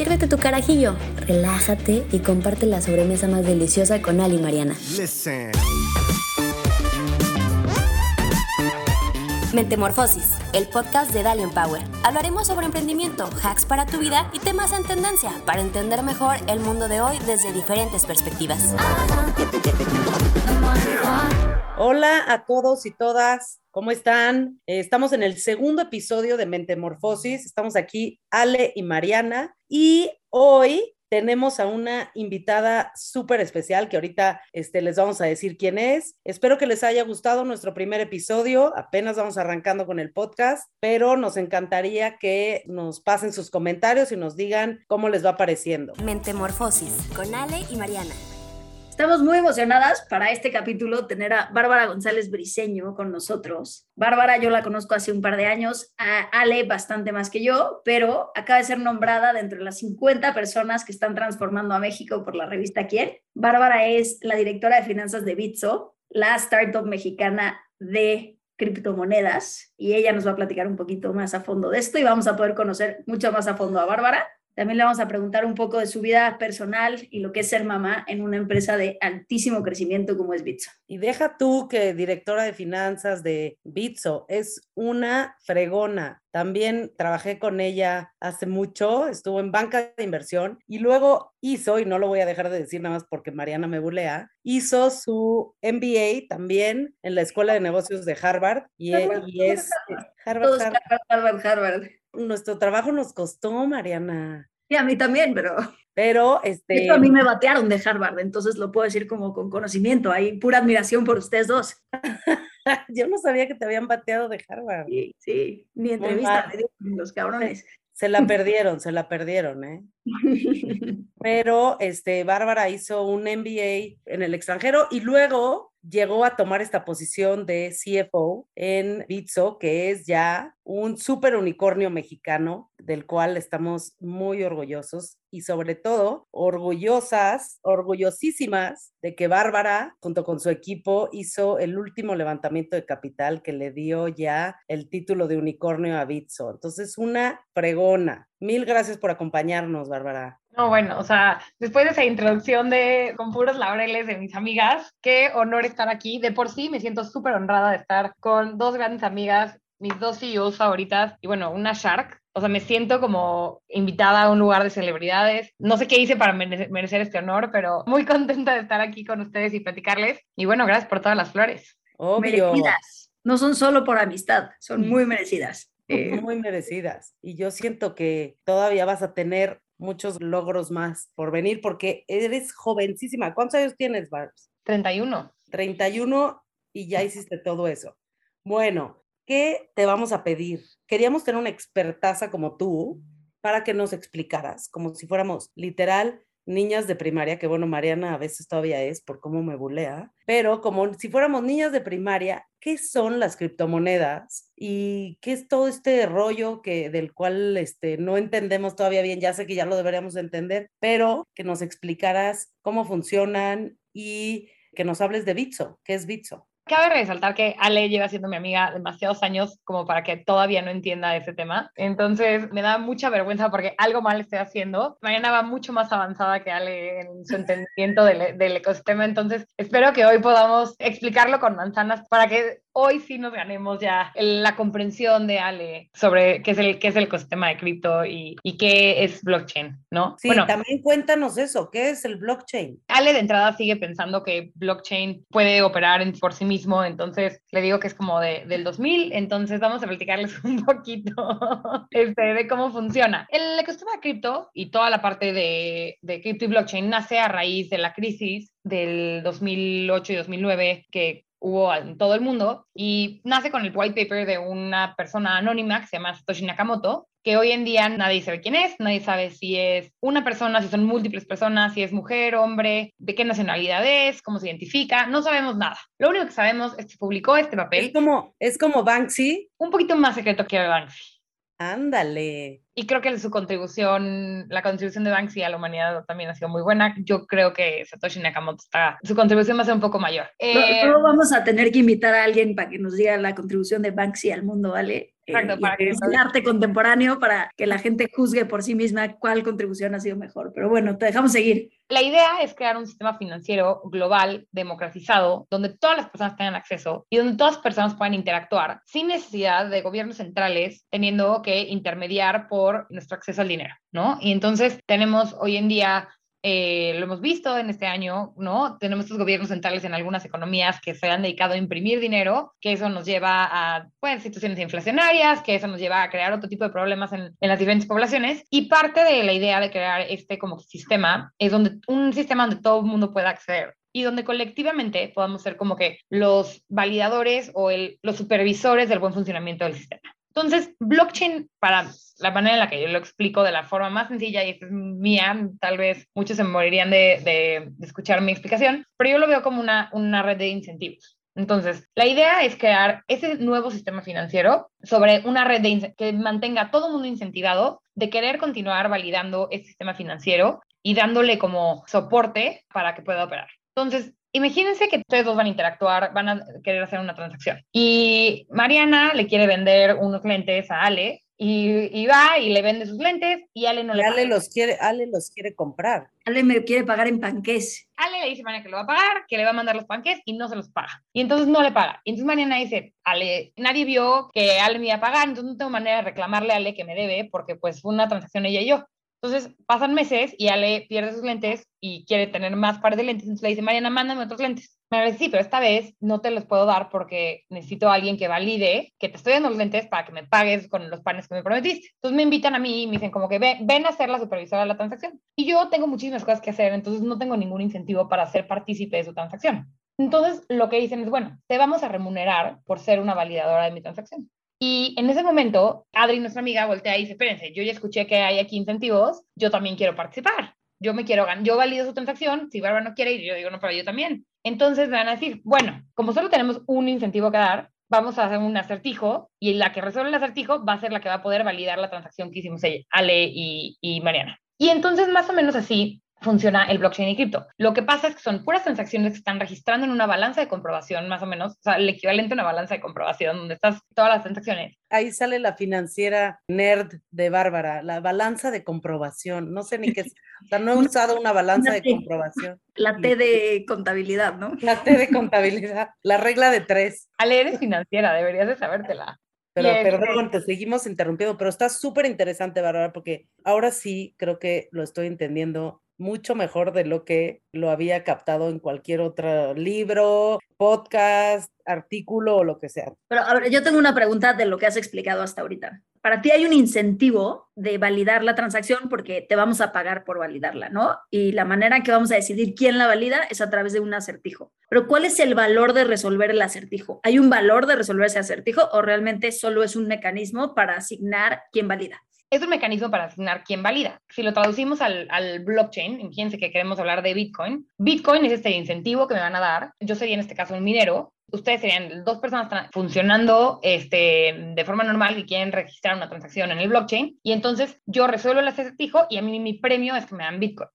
Sírvete tu carajillo, relájate y comparte la sobremesa más deliciosa con Ali y Mariana. Mentemorfosis, el podcast de Dalian Power. Hablaremos sobre emprendimiento, hacks para tu vida y temas en tendencia para entender mejor el mundo de hoy desde diferentes perspectivas. Hola a todos y todas, ¿cómo están? Eh, estamos en el segundo episodio de Mentemorfosis. Estamos aquí Ale y Mariana y hoy tenemos a una invitada súper especial que ahorita este, les vamos a decir quién es. Espero que les haya gustado nuestro primer episodio. Apenas vamos arrancando con el podcast, pero nos encantaría que nos pasen sus comentarios y nos digan cómo les va pareciendo. Mentemorfosis con Ale y Mariana. Estamos muy emocionadas para este capítulo tener a Bárbara González Briseño con nosotros. Bárbara yo la conozco hace un par de años, a Ale bastante más que yo, pero acaba de ser nombrada de entre las 50 personas que están transformando a México por la revista Quién. Bárbara es la directora de finanzas de Bitso, la startup mexicana de criptomonedas, y ella nos va a platicar un poquito más a fondo de esto y vamos a poder conocer mucho más a fondo a Bárbara. También le vamos a preguntar un poco de su vida personal y lo que es ser mamá en una empresa de altísimo crecimiento como es Bitso. Y deja tú que directora de finanzas de Bitso es una fregona. También trabajé con ella hace mucho, estuvo en banca de inversión y luego hizo, y no lo voy a dejar de decir nada más porque Mariana me bulea, hizo su MBA también en la Escuela de Negocios de Harvard y, es Harvard, Harvard, Harvard, Harvard. Nuestro trabajo nos costó, Mariana. Y a mí también, pero... Pero, este... Esto a mí me batearon de Harvard, entonces lo puedo decir como con conocimiento. Hay pura admiración por ustedes dos. Yo no sabía que te habían bateado de Harvard. Sí, sí. Ni entrevista me dio los cabrones. Se la perdieron, se la perdieron, ¿eh? Pero, este, Bárbara hizo un MBA en el extranjero y luego llegó a tomar esta posición de CFO en Bitso, que es ya un super unicornio mexicano del cual estamos muy orgullosos y sobre todo orgullosas, orgullosísimas de que Bárbara, junto con su equipo, hizo el último levantamiento de capital que le dio ya el título de unicornio a Bitso. Entonces, una pregona. Mil gracias por acompañarnos, Bárbara. No, bueno, o sea, después de esa introducción de con puros laureles de mis amigas, qué honor estar aquí. De por sí me siento súper honrada de estar con dos grandes amigas, mis dos CEOs favoritas y bueno, una Shark. O sea, me siento como invitada a un lugar de celebridades. No sé qué hice para merecer este honor, pero muy contenta de estar aquí con ustedes y platicarles. Y bueno, gracias por todas las flores. Obvio. Merecidas. No son solo por amistad, son muy merecidas. Eh, muy merecidas. Y yo siento que todavía vas a tener muchos logros más por venir porque eres jovencísima. ¿Cuántos años tienes, Barbs? 31. 31 y ya hiciste todo eso. Bueno, ¿qué te vamos a pedir? Queríamos tener una expertaza como tú para que nos explicaras, como si fuéramos literal niñas de primaria, que bueno, Mariana a veces todavía es por cómo me bulea, pero como si fuéramos niñas de primaria, ¿qué son las criptomonedas? ¿Y qué es todo este rollo que, del cual este, no entendemos todavía bien? Ya sé que ya lo deberíamos entender, pero que nos explicaras cómo funcionan y que nos hables de Bitso. ¿Qué es Bitso? Cabe resaltar que Ale lleva siendo mi amiga demasiados años como para que todavía no entienda ese tema. Entonces me da mucha vergüenza porque algo mal estoy haciendo. Mariana va mucho más avanzada que Ale en su entendimiento del, del ecosistema. Entonces espero que hoy podamos explicarlo con manzanas para que hoy sí nos ganemos ya la comprensión de Ale sobre qué es el, qué es el ecosistema de cripto y, y qué es blockchain, ¿no? Sí, bueno, también cuéntanos eso, ¿qué es el blockchain? Ale de entrada sigue pensando que blockchain puede operar en, por sí mismo, entonces le digo que es como de, del 2000, entonces vamos a platicarles un poquito este, de cómo funciona. El ecosistema de cripto y toda la parte de, de cripto y blockchain nace a raíz de la crisis del 2008 y 2009 que hubo en todo el mundo y nace con el white paper de una persona anónima que se llama Satoshi Nakamoto, que hoy en día nadie sabe quién es, nadie sabe si es una persona, si son múltiples personas, si es mujer, hombre, de qué nacionalidad es, cómo se identifica, no sabemos nada. Lo único que sabemos es que publicó este papel. Es como, es como Banksy. Un poquito más secreto que Banksy. Ándale. Y creo que su contribución, la contribución de Banksy a la humanidad también ha sido muy buena. Yo creo que Satoshi Nakamoto está, su contribución va a ser un poco mayor. Eh, no, vamos a tener que invitar a alguien para que nos diga la contribución de Banksy al mundo, ¿vale? Exacto, para que es arte contemporáneo para que la gente juzgue por sí misma cuál contribución ha sido mejor. Pero bueno, te dejamos seguir. La idea es crear un sistema financiero global, democratizado, donde todas las personas tengan acceso y donde todas las personas puedan interactuar sin necesidad de gobiernos centrales teniendo que intermediar por nuestro acceso al dinero, ¿no? Y entonces tenemos hoy en día eh, lo hemos visto en este año, ¿no? Tenemos estos gobiernos centrales en algunas economías que se han dedicado a imprimir dinero, que eso nos lleva a pues, situaciones inflacionarias, que eso nos lleva a crear otro tipo de problemas en, en las diferentes poblaciones. Y parte de la idea de crear este como sistema es donde un sistema donde todo el mundo pueda acceder y donde colectivamente podamos ser como que los validadores o el, los supervisores del buen funcionamiento del sistema. Entonces, blockchain, para la manera en la que yo lo explico de la forma más sencilla, y es mía, tal vez muchos se morirían de, de, escuchar mi explicación, pero yo lo veo como una, una red de incentivos. Entonces, la idea es crear ese nuevo sistema financiero sobre una red de que mantenga a todo el mundo incentivado de querer continuar validando ese sistema financiero y dándole como soporte para que pueda operar. Entonces, Imagínense que ustedes dos van a interactuar, van a querer hacer una transacción. Y Mariana le quiere vender unos lentes a Ale y, va y le vende sus lentes y Ale no le Ale los quiere, Ale los quiere comprar. Ale me quiere pagar en panqués. Ale le dice a Mariana que lo va a pagar, que le va a mandar los panqués y no se los paga. Y entonces no le paga. Y entonces Mariana dice, Ale, nadie vio que Ale me iba a pagar, entonces no tengo manera de reclamarle a Ale que me debe porque pues fue una transacción ella y yo. Entonces pasan meses y Ale pierde sus lentes y quiere tener más pares de lentes. Entonces le dice, Mariana, mándame otros lentes. Me dice, sí, pero esta vez no te los puedo dar porque necesito a alguien que valide que te estoy dando los lentes para que me pagues con los panes que me prometiste. Entonces me invitan a mí y me dicen como que ven, ven a ser la supervisora de la transacción. Y yo tengo muchísimas cosas que hacer, entonces no tengo ningún incentivo para ser partícipe de su transacción. Entonces lo que dicen es, bueno, te vamos a remunerar por ser una validadora de mi transacción. Y en ese momento, Adri, nuestra amiga, voltea y dice, espérense, yo ya escuché que hay aquí incentivos, yo también quiero participar. Yo me quiero ganar, yo valido su transacción, si Bárbara no quiere ir, yo digo, no, pero yo también. Entonces me van a decir, bueno, como solo tenemos un incentivo que dar, vamos a hacer un acertijo y la que resuelve el acertijo va a ser la que va a poder validar la transacción que hicimos Ale y, y Mariana. Y entonces, más o menos así, funciona el blockchain y cripto. Lo que pasa es que son puras transacciones que están registrando en una balanza de comprobación, más o menos, o sea, el equivalente a una balanza de comprobación, donde estás todas las transacciones. Ahí sale la financiera nerd de Bárbara, la balanza de comprobación. No sé ni qué es. O sea, no he usado una balanza de comprobación. La T de contabilidad, ¿no? La T de contabilidad, la regla de tres. Ale, eres financiera, deberías de sabértela. Pero perdón, te seguimos interrumpiendo, pero está súper interesante, Bárbara, porque ahora sí creo que lo estoy entendiendo mucho mejor de lo que lo había captado en cualquier otro libro, podcast, artículo o lo que sea. Pero a yo tengo una pregunta de lo que has explicado hasta ahorita. Para ti hay un incentivo de validar la transacción porque te vamos a pagar por validarla, ¿no? Y la manera en que vamos a decidir quién la valida es a través de un acertijo. Pero ¿cuál es el valor de resolver el acertijo? ¿Hay un valor de resolver ese acertijo o realmente solo es un mecanismo para asignar quién valida? es un mecanismo para asignar quién valida. Si lo traducimos al, al, blockchain, imagínense que queremos hablar de Bitcoin. Bitcoin es este incentivo que me van a dar. Yo sería en este caso un minero. Ustedes serían dos personas funcionando este, de forma normal y quieren registrar una transacción en el blockchain. Y entonces yo resuelvo el acertijo y a mí mi premio es que me dan Bitcoin.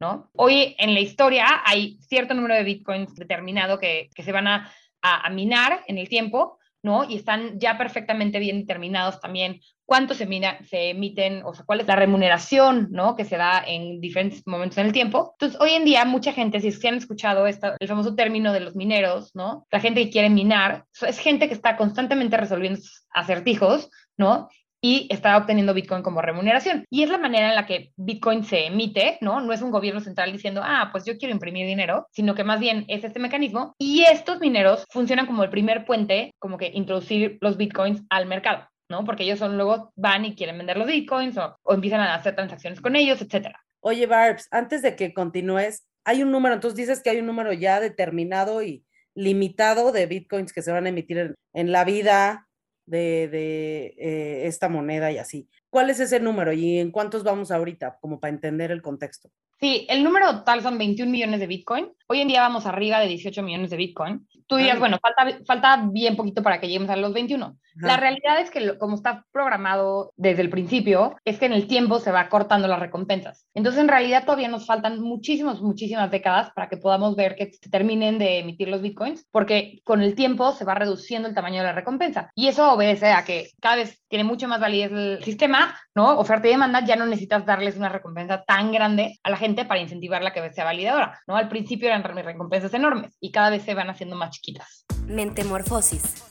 ¿no? Hoy en la historia hay cierto número de Bitcoins determinado que, que se van a, a, a minar en el tiempo ¿no? Y están ya perfectamente bien determinados también cuánto se, se emiten, o sea, cuál es la remuneración, ¿no? Que se da en diferentes momentos en el tiempo. Entonces, hoy en día, mucha gente, si se han escuchado esto, el famoso término de los mineros, ¿no? La gente que quiere minar, es gente que está constantemente resolviendo acertijos, ¿no? y está obteniendo Bitcoin como remuneración. Y es la manera en la que Bitcoin se emite, ¿no? No es un gobierno central diciendo, ah, pues yo quiero imprimir dinero, sino que más bien es este mecanismo. Y estos mineros funcionan como el primer puente, como que introducir los Bitcoins al mercado. ¿No? Porque ellos son, luego van y quieren vender los bitcoins o, empiezan a hacer transacciones con ellos, etcétera. Oye, Barbs, antes de que continúes, hay un número, entonces dices que hay un número ya determinado y limitado de bitcoins que se van a emitir en, en la vida de, de eh, esta moneda y así. ¿Cuál es ese número y en cuántos vamos ahorita, como para entender el contexto? Sí, el número total son 21 millones de Bitcoin. Hoy en día vamos arriba de 18 millones de Bitcoin. Tú dirías, bueno, falta, falta bien poquito para que lleguemos a los 21. La realidad es que como está programado desde el principio, es que en el tiempo se va cortando las recompensas. Entonces, en realidad todavía nos faltan muchísimas, muchísimas décadas para que podamos ver que terminen de emitir los Bitcoins, porque con el tiempo se va reduciendo el tamaño de la recompensa. Y eso obedece a que cada vez tiene mucho más validez el sistema, ¿no? Oferta y demanda, ya no necesitas darles una recompensa tan grande a la gente para incentivarla que sea validadora, ¿no? Al principio eran recompensas enormes y cada vez se van haciendo más chiquitas. Mentemorfosis.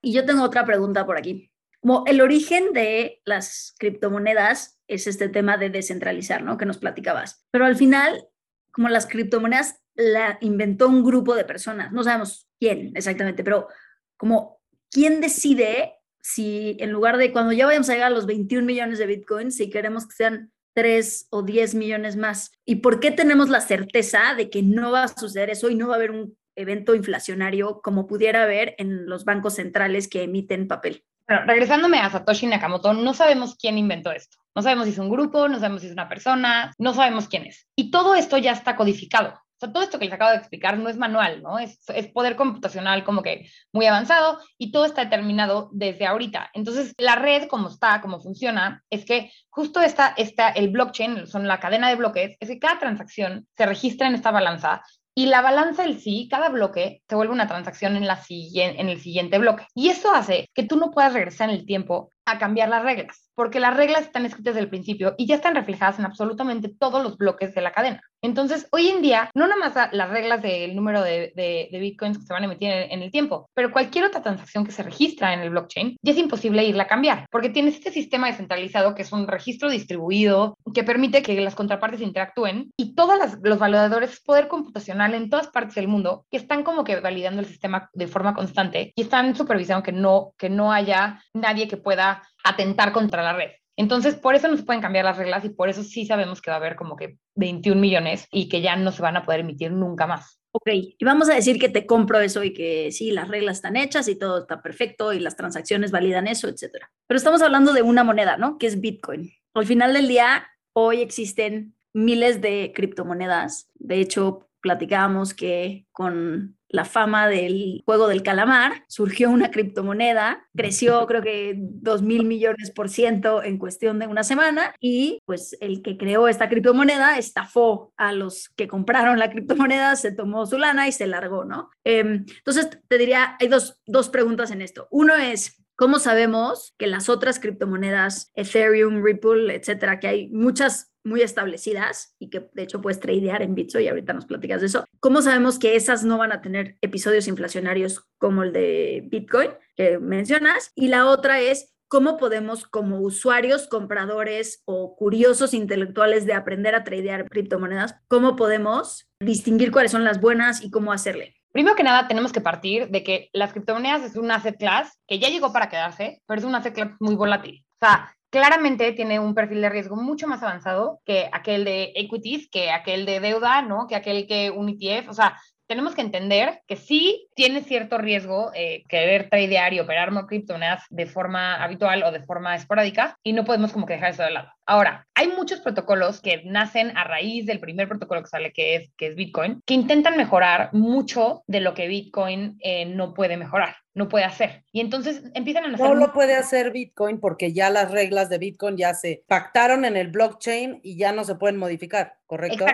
Y yo tengo otra pregunta por aquí. Como el origen de las criptomonedas es este tema de descentralizar, ¿no? Que nos platicabas. Pero al final, como las criptomonedas la inventó un grupo de personas, no sabemos quién exactamente, pero como quién decide si en lugar de cuando ya vayamos a llegar a los 21 millones de bitcoins, si queremos que sean 3 o 10 millones más. ¿Y por qué tenemos la certeza de que no va a suceder eso y no va a haber un evento inflacionario como pudiera haber en los bancos centrales que emiten papel? Bueno, regresándome a Satoshi Nakamoto, no sabemos quién inventó esto. No sabemos si es un grupo, no sabemos si es una persona, no sabemos quién es. Y todo esto ya está codificado todo esto que les acabo de explicar no es manual, ¿no? Es, es, poder computacional como que muy avanzado y todo está determinado desde ahorita. Entonces, la red como está, como funciona, es que justo esta, esta, el blockchain, son la cadena de bloques, es que cada transacción se registra en esta balanza y la balanza en sí, cada bloque, se vuelve una transacción en, la en el siguiente bloque. Y eso hace que tú no puedas regresar en el tiempo a cambiar las reglas, porque las reglas están escritas desde el principio y ya están reflejadas en absolutamente todos los bloques de la cadena. Entonces, hoy en día, no nada más las reglas del número de, de, bitcoins que se van a emitir en, el tiempo, pero cualquier otra transacción que se registra en el blockchain, ya es imposible irla a cambiar, porque tienes este sistema descentralizado que es un registro distribuido que permite que las contrapartes interactúen y todos los validadores, poder computacional en todas partes del mundo, que están como que validando el sistema de forma constante y están supervisando que no, que no haya nadie que pueda atentar contra la red. Entonces, por eso no se pueden cambiar las reglas y por eso sí sabemos que va a haber como que 21 millones y que ya no se van a poder emitir nunca más. Ok, y vamos a decir que te compro eso y que sí, las reglas están hechas y todo está perfecto y las transacciones validan eso, etcétera. Pero estamos hablando de una moneda, ¿no? Que es Bitcoin. Al final del día, hoy existen miles de criptomonedas. De hecho, platicábamos que con la fama del juego del calamar, surgió una criptomoneda, creció creo que dos mil millones por ciento en cuestión de una semana y pues el que creó esta criptomoneda estafó a los que compraron la criptomoneda, se tomó su lana y se largó, ¿no? Em, entonces te diría, hay dos, dos preguntas en esto. Uno es, ¿Cómo sabemos que las otras criptomonedas, Ethereum, Ripple, etcétera, que hay muchas muy establecidas y que de hecho puedes tradear en Bitso y ahorita nos platicas de eso. ¿Cómo sabemos que esas no van a tener episodios inflacionarios como el de Bitcoin que mencionas? Y la otra es cómo podemos como usuarios, compradores o curiosos intelectuales de aprender a tradear criptomonedas, cómo podemos distinguir cuáles son las buenas y cómo hacerle. Primero que nada, tenemos que partir de que las criptomonedas es un asset class que ya llegó para quedarse, pero es un asset class muy volátil. O sea, claramente tiene un perfil de riesgo mucho más avanzado que aquel de equities, que aquel de deuda, ¿no? Que aquel que un ETF. O sea, tenemos que entender que sí tiene cierto riesgo eh, querer tradear y operar criptomonedas de forma habitual o de forma esporádica y no podemos como que dejar eso de lado. Ahora, hay muchos protocolos que nacen a raíz del primer protocolo que sale, que es, que es Bitcoin, que intentan mejorar mucho de lo que Bitcoin eh, no puede mejorar, no puede hacer. Y entonces empiezan a nacer... No lo puede hacer Bitcoin porque ya las reglas de Bitcoin ya se pactaron en el blockchain y ya no se pueden modificar, ¿correcto?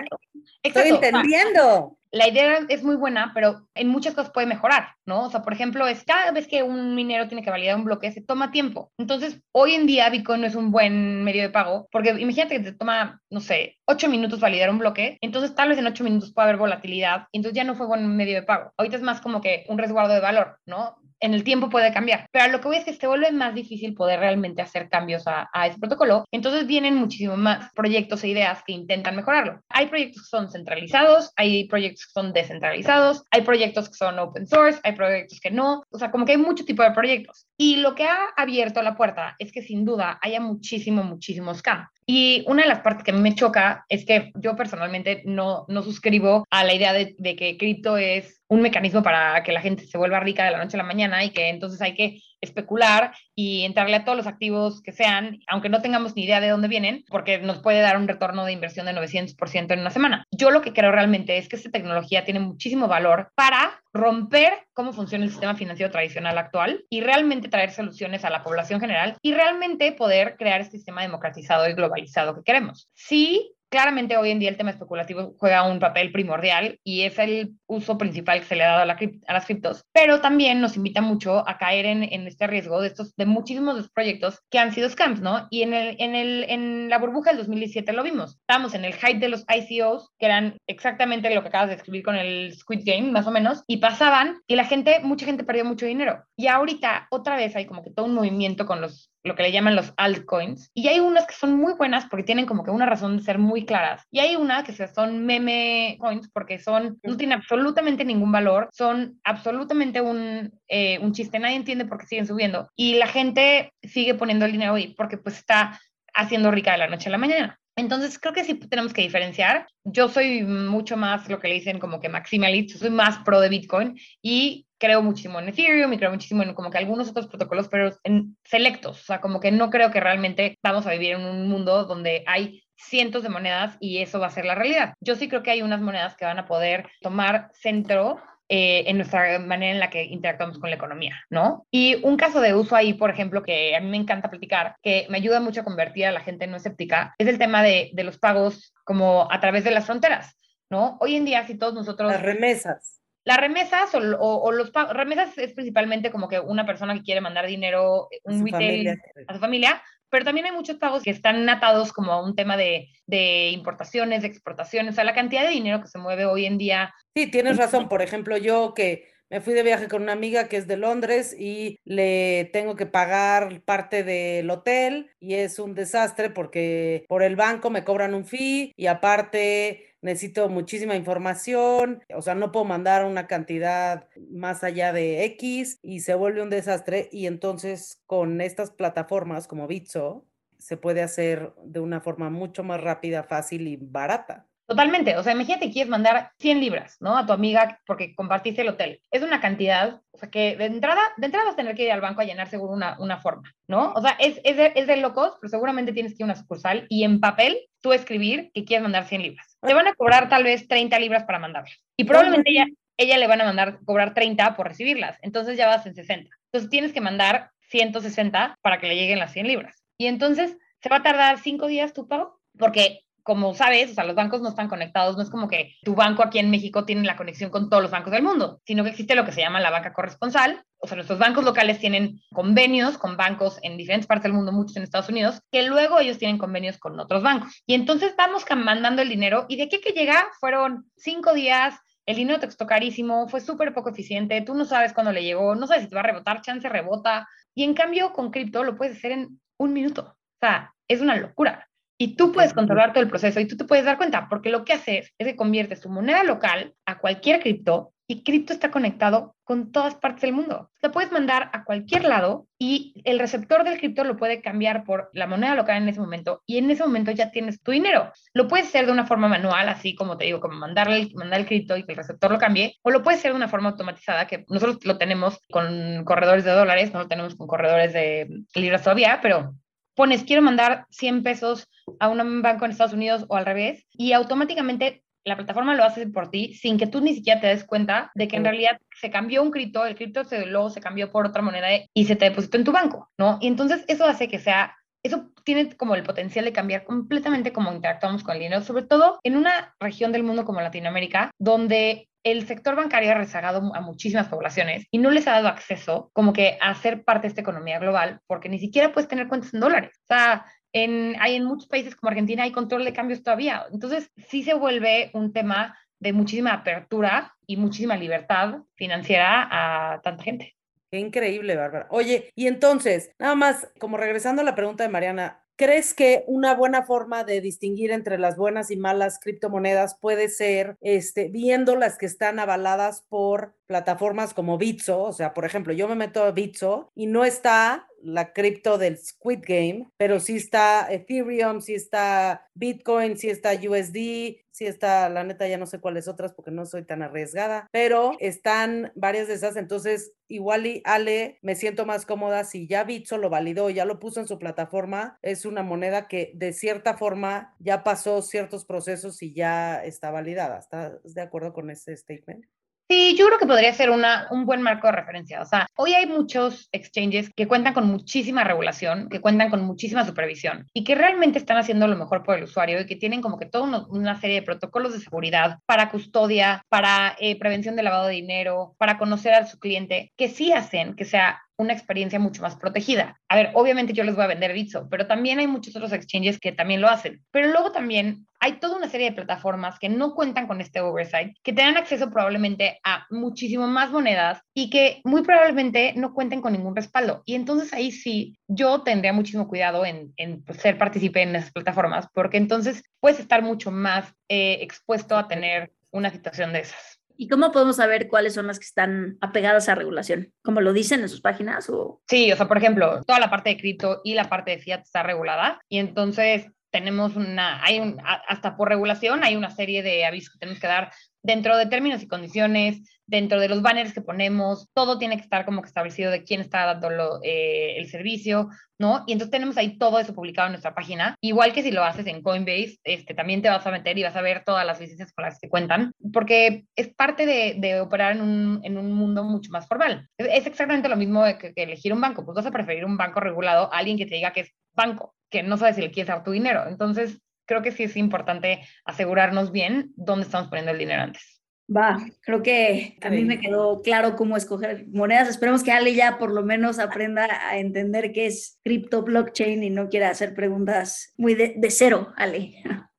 Estoy entendiendo la idea es muy buena, pero en muchas cosas puede mejorar, ¿no? O sea, por ejemplo, es cada vez que un minero tiene que validar un bloque, se toma tiempo. Entonces, hoy en día Bitcoin no es un buen medio de pago, porque imagínate que te toma, no sé, ocho minutos validar un bloque, entonces tal vez en ocho minutos puede haber volatilidad, entonces ya no fue buen medio de pago. Ahorita es más como que un resguardo de valor, ¿no? En el tiempo puede cambiar. Pero lo que voy es que se vuelve más difícil poder realmente hacer cambios a, a, ese protocolo. Entonces vienen muchísimos más proyectos e ideas que intentan mejorarlo. Hay proyectos que son centralizados, hay proyectos que son descentralizados, hay proyectos que son open source, hay proyectos que no. O sea, como que hay mucho tipo de proyectos. Y lo que ha abierto la puerta es que sin duda haya muchísimo, muchísimos scam. Y una de las partes que me choca es que yo personalmente no, no suscribo a la idea de, de que cripto es un mecanismo para que la gente se vuelva rica de la noche a la mañana y que entonces hay que especular y entrarle a todos los activos que sean, aunque no tengamos ni idea de dónde vienen, porque nos puede dar un retorno de inversión de 900% en una semana. Yo lo que creo realmente es que esta tecnología tiene muchísimo valor para romper cómo funciona el sistema financiero tradicional actual y realmente traer soluciones a la población general y realmente poder crear este sistema democratizado y globalizado que queremos. Sí, claramente hoy en día el tema especulativo juega un papel primordial y es el uso principal que se le ha dado a, las criptos, pero también nos invita mucho a caer en, este riesgo de estos, de muchísimos de los proyectos que han sido scams, ¿no? Y en, el, en, el, en la burbuja del 2017 lo vimos. Estamos en el hype de los ICOs, que eran exactamente lo que acabas de escribir con el Squid Game, más o menos, y pasaban y la gente, mucha gente perdió mucho dinero. Y ahorita otra vez hay como que todo un movimiento con los lo que le llaman los altcoins. Y hay unas que son muy buenas porque tienen como que una razón de ser muy claras. Y hay una que son meme coins porque son, no tienen absolutamente ningún valor, son absolutamente un, eh, un chiste, nadie entiende por qué siguen subiendo. Y la gente sigue poniendo el dinero ahí porque pues está haciendo rica de la noche a la mañana. Entonces, creo que sí tenemos que diferenciar. Yo soy mucho más lo que le dicen como que maximalist, soy más pro de Bitcoin y creo muchísimo en Ethereum y creo muchísimo en como que algunos otros protocolos, pero en selectos. O sea, como que no creo que realmente vamos a vivir en un mundo donde hay cientos de monedas y eso va a ser la realidad. Yo sí creo que hay unas monedas que van a poder tomar centro eh, en nuestra manera en la que interactuamos con la economía, ¿no? Y un caso de uso ahí, por ejemplo, que a mí me encanta platicar, que me ayuda mucho a convertir a la gente no escéptica, es el tema de, de los pagos como a través de las fronteras, ¿no? Hoy en día, si todos nosotros... Las remesas. Las remesas o, o, los pagos, remesas es principalmente como que una persona que quiere mandar dinero, un retail a su familia, pero también hay muchos pagos que están atados como a un tema de, de, importaciones, de exportaciones, o sea, la cantidad de dinero que se mueve hoy en día. Sí, tienes razón. Por ejemplo, yo que me fui de viaje con una amiga que es de Londres y le tengo que pagar parte del hotel y es un desastre porque por el banco me cobran un fee y aparte necesito muchísima información, o sea, no puedo mandar una cantidad más allá de X y se vuelve un desastre y entonces con estas plataformas como Bitso se puede hacer de una forma mucho más rápida, fácil y barata. Totalmente, o sea, imagínate que quieres mandar 100 libras, ¿no? A tu amiga porque compartiste el hotel. Es una cantidad, o sea, que de entrada, de entrada vas a tener que ir al banco a llenar seguro una, una forma, ¿no? O sea, es, es, de, es de locos, pero seguramente tienes que ir a una sucursal y en papel tú escribir que quieres mandar 100 libras. Te van a cobrar tal vez 30 libras para mandarlas. Y probablemente ella, ella le van a mandar cobrar 30 por recibirlas. Entonces ya vas en 60. Entonces tienes que mandar 160 para que le lleguen las 100 libras. Y entonces se va a tardar 5 días tu pago porque como sabes, o sea, los bancos no están conectados, no es como que tu banco aquí en México tiene la conexión con todos los bancos del mundo, sino que existe lo que se llama la banca corresponsal, o sea, nuestros bancos locales tienen convenios con bancos en diferentes partes del mundo, muchos en Estados Unidos, que luego ellos tienen convenios con otros bancos. Y entonces vamos mandando el dinero y de aquí que llega fueron cinco días, el dinero te costó carísimo, fue súper poco eficiente, tú no sabes cuándo le llegó, no sabes si te va a rebotar, chance rebota. Y en cambio con cripto lo puedes hacer en un minuto. O sea, es una locura. Y tú puedes controlar todo el proceso y tú te puedes dar cuenta, porque lo que haces es que conviertes tu moneda local a cualquier cripto y cripto está conectado con todas partes del mundo. Te puedes mandar a cualquier lado y el receptor del cripto lo puede cambiar por la moneda local en ese momento y en ese momento ya tienes tu dinero. Lo puedes hacer de una forma manual, así como te digo, como mandarle, mandar el cripto y que el receptor lo cambie, o lo puedes hacer de una forma automatizada, que nosotros lo tenemos con corredores de dólares, no lo tenemos con corredores de libras todavía, pero pones, quiero mandar 100 pesos a un banco en Estados Unidos o al revés, y automáticamente la plataforma lo hace por ti sin que tú ni siquiera te des cuenta de que en realidad se cambió un cripto, el cripto se, luego se cambió por otra moneda y se te depositó en tu banco, ¿no? Y entonces eso hace que sea eso tiene como el potencial de cambiar completamente cómo interactuamos con el dinero, sobre todo en una región del mundo como Latinoamérica, donde el sector bancario ha rezagado a muchísimas poblaciones y no les ha dado acceso como que a ser parte de esta economía global porque ni siquiera puedes tener cuentas en dólares. O sea, en, hay en muchos países como Argentina hay control de cambios todavía. Entonces, sí se vuelve un tema de muchísima apertura y muchísima libertad financiera a tanta gente. Qué increíble, Bárbara. Oye, y entonces, nada más, como regresando a la pregunta de Mariana, ¿Crees que una buena forma de distinguir entre las buenas y malas criptomonedas puede ser este, viendo las que están avaladas por plataformas como Bitso? O sea, por ejemplo, yo me meto a Bitso y no está la cripto del Squid Game, pero sí está Ethereum, sí está Bitcoin, sí está USD, sí está, la neta ya no sé cuáles otras porque no soy tan arriesgada, pero están varias de esas, entonces igual y Ale me siento más cómoda si ya Bitso lo validó, ya lo puso en su plataforma, es una moneda que de cierta forma ya pasó ciertos procesos y ya está validada. ¿Estás de acuerdo con ese statement? Sí, yo creo que podría ser una, un buen marco de referencia. O sea, hoy hay muchos exchanges que cuentan con muchísima regulación, que cuentan con muchísima supervisión y que realmente están haciendo lo mejor por el usuario y que tienen como que toda una serie de protocolos de seguridad para custodia, para eh, prevención de lavado de dinero, para conocer a su cliente, que sí hacen que sea una experiencia mucho más protegida. A ver, obviamente yo les voy a vender Bitso, pero también hay muchos otros exchanges que también lo hacen. Pero luego también hay toda una serie de plataformas que no cuentan con este oversight, que te dan acceso probablemente a muchísimo más monedas y que muy probablemente no cuenten con ningún respaldo. Y entonces ahí sí, yo tendría muchísimo cuidado en, pues, ser partícipe en esas plataformas, porque entonces puedes estar mucho más eh, expuesto a tener una situación de esas. ¿Y cómo podemos saber cuáles son las que están apegadas a regulación? ¿Como lo dicen en sus páginas? O... Sí, o sea, por ejemplo, toda la parte de cripto y la parte de fiat está regulada y entonces tenemos una, hay un, hasta por regulación hay una serie de avisos que tenemos que dar dentro de términos y condiciones, dentro de los banners que ponemos, todo tiene que estar como que establecido de quién está dando eh, el servicio, ¿no? Y entonces tenemos ahí todo eso publicado en nuestra página. Igual que si lo haces en Coinbase, este, también te vas a meter y vas a ver todas las licencias con las que cuentan, porque es parte de, de operar en un, en un, mundo mucho más formal. Es, exactamente lo mismo que, que, elegir un banco, pues vas a preferir un banco regulado a alguien que te diga que es banco, que no sabe si le quieres dar tu dinero. Entonces, creo que sí es importante asegurarnos bien dónde estamos poniendo el dinero antes. Va, creo que a mí me quedó claro cómo escoger monedas. Esperemos que Ale ya por lo menos aprenda a entender qué es cripto, blockchain y no quiera hacer preguntas muy de, cero, Ale.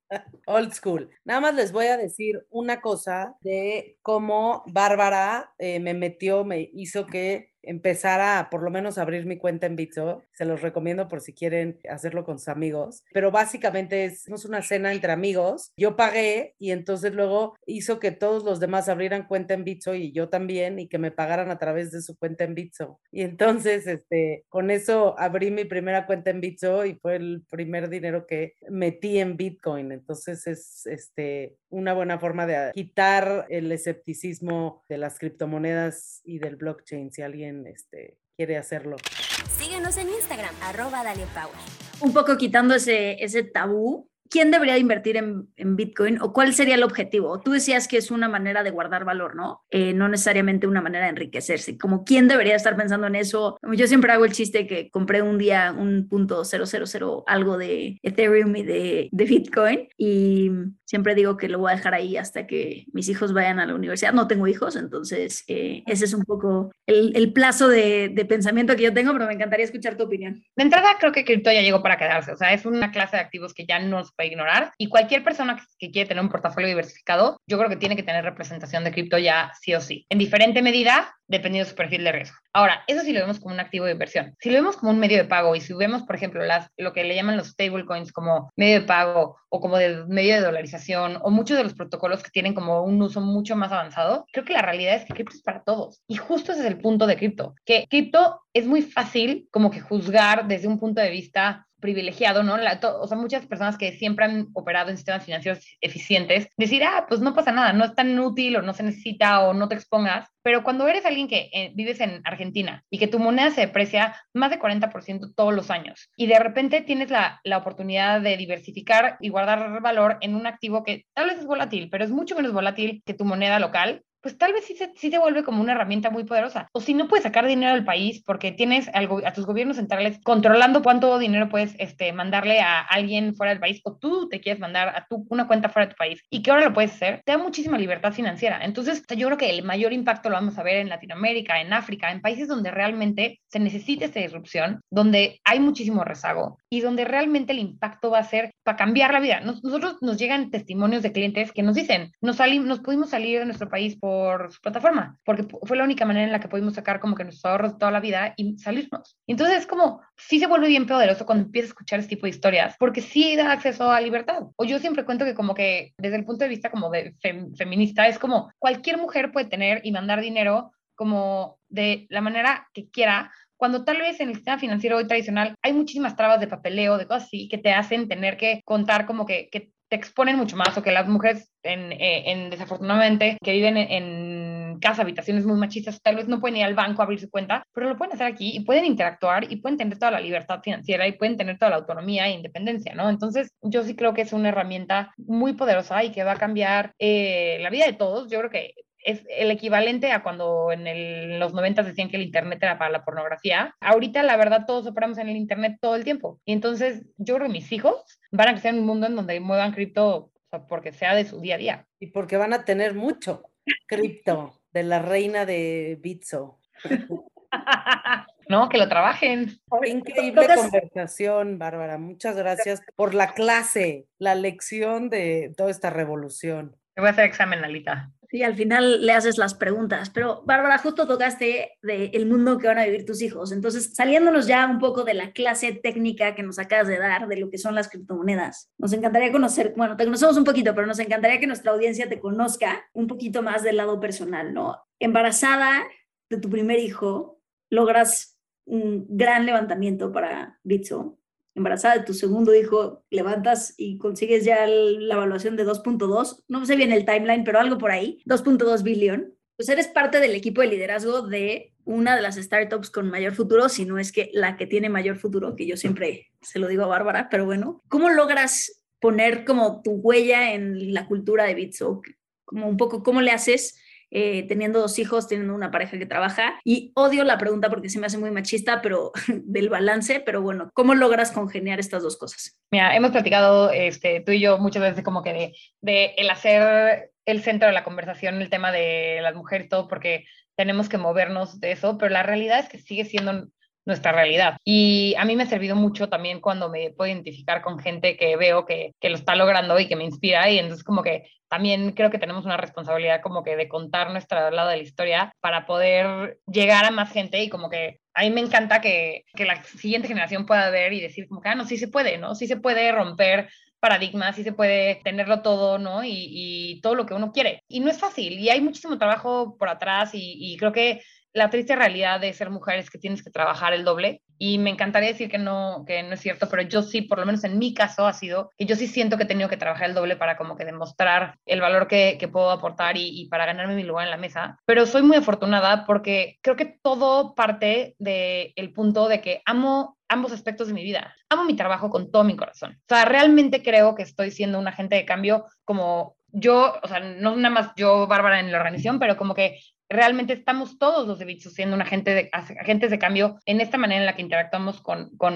Old school. Nada más les voy a decir una cosa de cómo Bárbara eh, me metió, me hizo que empezar a por lo menos abrir mi cuenta en Bitso. Se los recomiendo por si quieren hacerlo con sus amigos. Pero básicamente es, una cena entre amigos. Yo pagué y entonces luego hizo que todos los demás abrieran cuenta en Bitso y yo también y que me pagaran a través de su cuenta en Bitso. Y entonces, este, con eso abrí mi primera cuenta en Bitso y fue el primer dinero que metí en Bitcoin. Entonces es este, una buena forma de quitar el escepticismo de las criptomonedas y del blockchain si alguien este, quiere hacerlo. Síguenos en Instagram, arroba Power. Un poco quitando ese, ese tabú, ¿quién debería invertir en, Bitcoin o cuál sería el objetivo? Tú decías que es una manera de guardar valor, ¿no? Eh, no necesariamente una manera de enriquecerse. Como quién debería estar pensando en eso. Yo siempre hago el chiste que compré un día un punto 000 algo de Ethereum y de, Bitcoin y siempre digo que lo voy a dejar ahí hasta que mis hijos vayan a la universidad. No tengo hijos, entonces eh, ese es un poco el, plazo de, de, pensamiento que yo tengo, pero me encantaría escuchar tu opinión. De entrada, creo que cripto ya llegó para quedarse. O sea, es una clase de activos que ya no ignorar. Y cualquier persona que, quiere tener un portafolio diversificado, yo creo que tiene que tener representación de cripto ya sí o sí, en diferente medida, dependiendo de su perfil de riesgo. Ahora, eso sí lo vemos como un activo de inversión. Si lo vemos como un medio de pago y si vemos, por ejemplo, las, lo que le llaman los stablecoins como medio de pago o como de medio de dolarización o muchos de los protocolos que tienen como un uso mucho más avanzado, creo que la realidad es que cripto es para todos. Y justo ese es el punto de cripto, que cripto es muy fácil como que juzgar desde un punto de vista privilegiado, ¿no? o sea, muchas personas que siempre han operado en sistemas financieros eficientes, decir, ah, pues no pasa nada, no es tan útil o no se necesita o no te expongas, pero cuando eres alguien que eh, vives en Argentina y que tu moneda se deprecia más de 40% todos los años y de repente tienes la, la oportunidad de diversificar y guardar valor en un activo que tal vez es volátil, pero es mucho menos volátil que tu moneda local, pues tal vez sí se, sí vuelve como una herramienta muy poderosa. O si no puedes sacar dinero del país porque tienes algo, a tus gobiernos centrales controlando cuánto dinero puedes este, mandarle a alguien fuera del país o tú te quieres mandar a tu, una cuenta fuera de tu país y que ahora lo puedes hacer, te da muchísima libertad financiera. Entonces, yo creo que el mayor impacto lo vamos a ver en Latinoamérica, en África, en países donde realmente se necesita esta disrupción, donde hay muchísimo rezago y donde realmente el impacto va a ser para cambiar la vida. nosotros nos llegan testimonios de clientes que nos dicen, nos, salimos, nos pudimos salir de nuestro país por su plataforma, porque fue la única manera en la que pudimos sacar como que nuestros ahorros toda la vida y salirnos. Entonces es como, sí se vuelve bien poderoso cuando empiezas a escuchar este tipo de historias, porque sí da acceso a libertad. O yo siempre cuento que como que desde el punto de vista como de feminista, es como cualquier mujer puede tener y mandar dinero como de la manera que quiera cuando tal vez en el sistema financiero hoy tradicional hay muchísimas trabas de papeleo, de cosas así, que te hacen tener que contar como que, que te exponen mucho más o que las mujeres en, eh, en desafortunadamente que viven en, en, casa, habitaciones muy machistas, tal vez no pueden ir al banco a abrir su cuenta, pero lo pueden hacer aquí y pueden interactuar y pueden tener toda la libertad financiera y pueden tener toda la autonomía e independencia, ¿no? Entonces yo sí creo que es una herramienta muy poderosa y que va a cambiar eh, la vida de todos. Yo creo que es el equivalente a cuando en, el, los 90 decían que el Internet era para la pornografía. Ahorita, la verdad, todos operamos en el Internet todo el tiempo. Y entonces, yo creo que mis hijos van a crecer en un mundo en donde muevan cripto porque sea de su día a día. Y porque van a tener mucho cripto de la reina de Bitso. no, que lo trabajen. Increíble conversación, Bárbara. Muchas gracias por la clase, la lección de toda esta revolución. Te voy a hacer examen, Alita. Sí, al final le haces las preguntas. Pero, Bárbara, justo tocaste del mundo que van a vivir tus hijos. Entonces, saliéndonos ya un poco de la clase técnica que nos acabas de dar de lo que son las criptomonedas, nos encantaría conocer, bueno, te conocemos un poquito, pero nos encantaría que nuestra audiencia te conozca un poquito más del lado personal, ¿no? Embarazada de tu primer hijo, logras un gran levantamiento para Bitso embarazada de tu segundo hijo, levantas y consigues ya la evaluación de 2.2, no sé bien el timeline, pero algo por ahí, 2.2 billón, pues eres parte del equipo de liderazgo de una de las startups con mayor futuro, si no es que la que tiene mayor futuro, que yo siempre se lo digo a Bárbara, pero bueno, ¿cómo logras poner como tu huella en la cultura de Bitso? Como un poco, ¿cómo le haces? Eh, teniendo dos hijos, teniendo una pareja que trabaja. Y odio la pregunta porque se me hace muy machista, pero del balance, pero bueno, ¿cómo logras congeniar estas dos cosas? Mira, hemos platicado este, tú y yo muchas veces como que de, el hacer el centro de la conversación el tema de las mujeres, todo porque tenemos que movernos de eso, pero la realidad es que sigue siendo nuestra realidad. Y a mí me ha servido mucho también cuando me puedo identificar con gente que veo que, que, lo está logrando y que me inspira. Y entonces como que también creo que tenemos una responsabilidad como que de contar nuestro lado de la historia para poder llegar a más gente y como que a mí me encanta que, que la siguiente generación pueda ver y decir como que, ah, no, sí se puede, ¿no? Sí se puede romper paradigmas, sí se puede tenerlo todo, ¿no? Y, todo lo que uno quiere. Y no es fácil, y hay muchísimo trabajo por atrás, y creo que la triste realidad de ser mujer es que tienes que trabajar el doble y me encantaría decir que no, que no es cierto, pero yo sí, por lo menos en mi caso ha sido que yo sí siento que he tenido que trabajar el doble para como que demostrar el valor que, que puedo aportar y, para ganarme mi lugar en la mesa. Pero soy muy afortunada porque creo que todo parte del el punto de que amo ambos aspectos de mi vida. Amo mi trabajo con todo mi corazón. O sea, realmente creo que estoy siendo un agente de cambio como yo, o sea, no nada más yo, Bárbara, en la organización, pero como que realmente estamos todos los de siendo un agente de, agentes de cambio en esta manera en la que interactuamos con, con,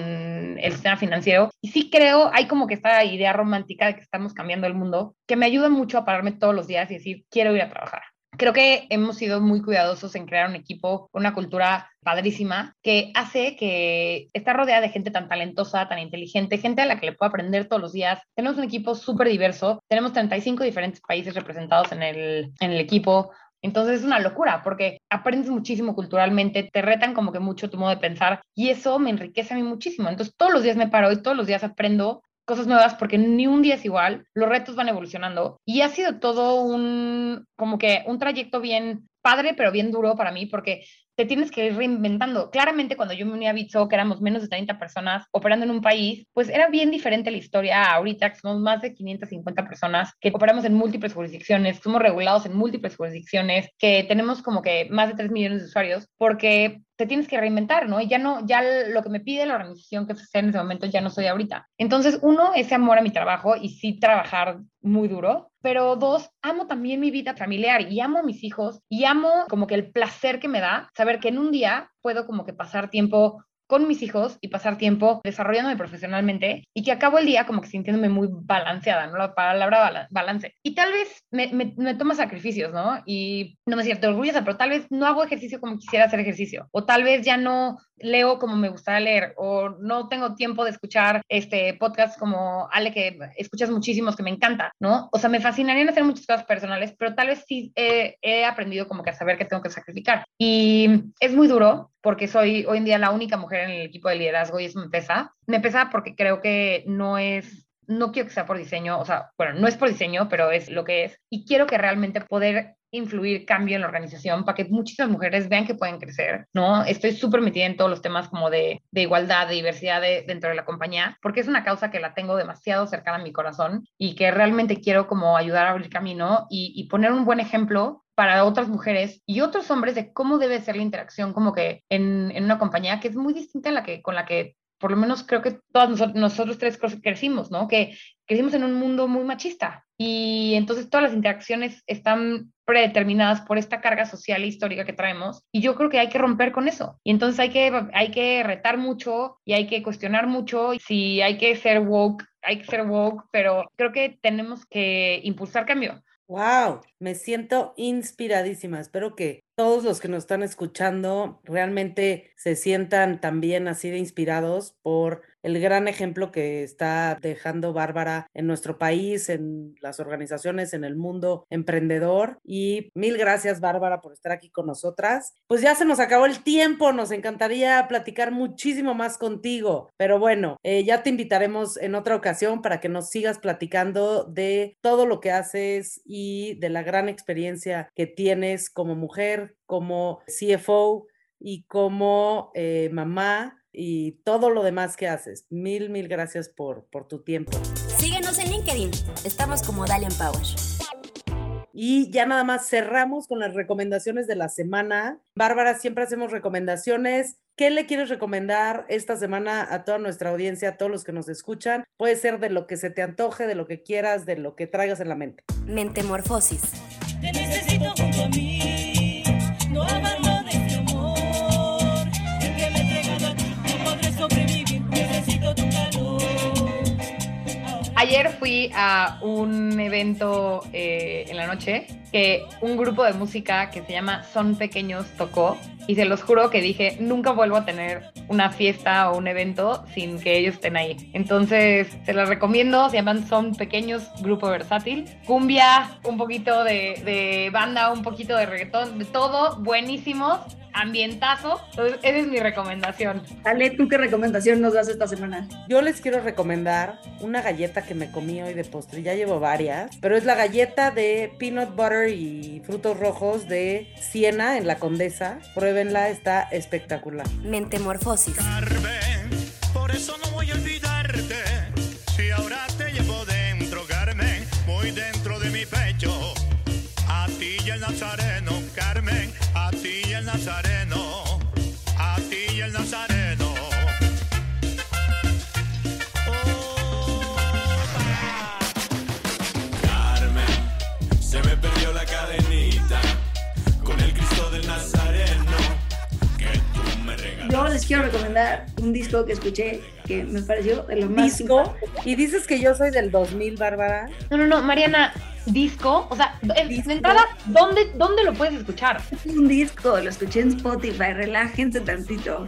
el sistema financiero. Y sí creo, hay como que esta idea romántica de que estamos cambiando el mundo, que me ayuda mucho a pararme todos los días y decir, quiero ir a trabajar. Creo que hemos sido muy cuidadosos en crear un equipo, una cultura padrísima, que hace que está rodeada de gente tan talentosa, tan inteligente, gente a la que le puedo aprender todos los días. Tenemos un equipo súper diverso, tenemos 35 diferentes países representados en el, en el equipo, entonces es una locura porque aprendes muchísimo culturalmente, te retan como que mucho tu modo de pensar y eso me enriquece a mí muchísimo. Entonces todos los días me paro y todos los días aprendo cosas nuevas porque ni un día es igual, los retos van evolucionando y ha sido todo un como que un trayecto bien padre pero bien duro para mí porque te tienes que ir reinventando. Claramente, cuando yo me uní a Bitso, que éramos menos de 30 personas operando en un país, pues era bien diferente la historia ahorita, que somos más de 550 personas, que operamos en múltiples jurisdicciones, somos regulados en múltiples jurisdicciones, que tenemos como que más de 3 millones de usuarios, porque te tienes que reinventar, ¿no? Y ya no, ya lo que me pide la organización que sea en ese momento ya no soy ahorita. Entonces, uno, ese amor a mi trabajo y sí trabajar muy duro, pero dos, amo también mi vida familiar y amo a mis hijos y amo como que el placer que me da saber que en un día puedo como que pasar tiempo con mis hijos y pasar tiempo desarrollándome profesionalmente y que acabo el día como que sintiéndome muy balanceada, ¿no? La palabra balance. Y tal vez me, me, me toma sacrificios, ¿no? Y no me siento orgullosa, pero tal vez no hago ejercicio como quisiera hacer ejercicio. O tal vez ya no leo como me gustaría leer o no tengo tiempo de escuchar este podcast como Ale que escuchas muchísimos que me encanta, ¿no? O sea, me fascinarían hacer muchas cosas personales, pero tal vez sí he aprendido como que a saber que tengo que sacrificar. Y es muy duro porque soy hoy en día la única mujer en el equipo de liderazgo y eso me pesa. Me pesa porque creo que no es no quiero que sea por diseño, o sea, bueno, no es por diseño, pero es lo que es. Y quiero que realmente poder influir cambio en la organización para que muchísimas mujeres vean que pueden crecer, ¿no? Estoy súper metida en todos los temas como de, de igualdad, de diversidad dentro de la compañía, porque es una causa que la tengo demasiado cercana a mi corazón y que realmente quiero como ayudar a abrir camino y, y poner un buen ejemplo para otras mujeres y otros hombres de cómo debe ser la interacción como que en, en, una compañía que es muy distinta a la que, con la que por lo menos creo que todos nosotros, nosotros tres crecimos, ¿no? Que crecimos en un mundo muy machista y entonces todas las interacciones están predeterminadas por esta carga social e histórica que traemos y yo creo que hay que romper con eso y entonces hay que, hay que retar mucho y hay que cuestionar mucho si hay que ser woke, hay que ser woke, pero creo que tenemos que impulsar cambio. Wow, me siento inspiradísima. Espero que todos los que nos están escuchando realmente se sientan también así de inspirados por el gran ejemplo que está dejando Bárbara en nuestro país, en las organizaciones, en el mundo emprendedor. Y mil gracias, Bárbara, por estar aquí con nosotras. Pues ya se nos acabó el tiempo, nos encantaría platicar muchísimo más contigo, pero bueno, eh, ya te invitaremos en otra ocasión para que nos sigas platicando de todo lo que haces y de la gran experiencia que tienes como mujer, como CFO y como eh, mamá y todo lo demás que haces. Mil, mil gracias por, por tu tiempo. Síguenos en LinkedIn. Estamos como Dalian Power. Y ya nada más cerramos con las recomendaciones de la semana. Bárbara, siempre hacemos recomendaciones. ¿Qué le quieres recomendar esta semana a toda nuestra audiencia, a todos los que nos escuchan? Puede ser de lo que se te antoje, de lo que quieras, de lo que traigas en la mente. Mentemorfosis. Te necesito junto a mí, Ayer fui a un evento eh, en la noche que un grupo de música que se llama Son Pequeños tocó y se los juro que dije, nunca vuelvo a tener una fiesta o un evento sin que ellos estén ahí. Entonces, se las recomiendo, se llaman Son Pequeños, grupo versátil. Cumbia, un poquito de, de banda, un poquito de reggaetón, de todo, buenísimos ambientazo. Entonces, esa es mi recomendación. Ale, ¿tú qué recomendación nos das esta semana? Yo les quiero recomendar una galleta que me comí hoy de postre, ya llevo varias, pero es la galleta de peanut butter y frutos rojos de Siena en la Condesa. Pruébenla, está espectacular. Mentemorfosis. Carmen, por eso no voy a olvidarte. Si ahora te llevo dentro, Carmen, muy dentro de mi pecho. A ti y el Nazareno, les quiero recomendar un disco que escuché que me pareció de lo más Disco. Y dices que yo soy del 2000, Bárbara. No, no, no, Mariana, disco, o sea, en- entrada, ¿dónde, ¿dónde lo puedes escuchar? un disco, lo escuché en Spotify, relájense tantito.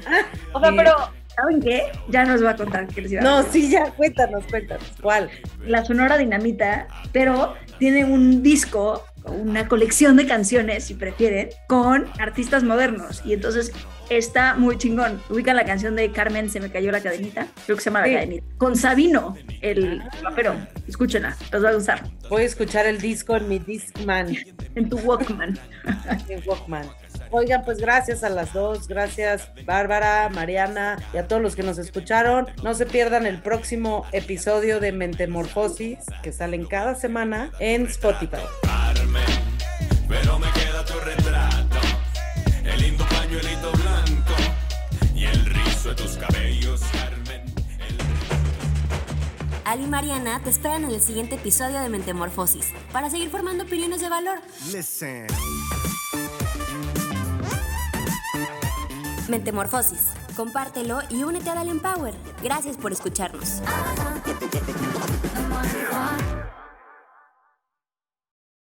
O sea, Eh, pero ¿Saben qué? Ya nos va a contar qué les iba a No, sí, ya, cuéntanos, cuéntanos. ¿Cuál? La Sonora Dinamita, pero tiene un disco, una colección de canciones, si prefieren, con artistas modernos. Y entonces está muy chingón. Ubican la canción de Carmen, se me cayó la cadenita. Creo que se llama Sí. La Cadenita. Con Sabino, el rapero. Escúchenla, les va a gustar. Voy a escuchar el disco en mi Discman, En tu Walkman. en Walkman. Oigan, pues gracias a las dos, gracias Bárbara, Mariana y a todos los que nos escucharon. No se pierdan el próximo episodio de Mentemorfosis que salen cada semana en Spotify. Carmen, pero me queda tu retrato, el lindo pañuelito blanco y el rizo de tus cabellos, Carmen. el- Ali y Mariana te esperan en el siguiente episodio de Mentemorfosis para seguir formando opiniones de valor. Listen. Mentemorfosis. Compártelo y únete a Dalian Power. Gracias por escucharnos.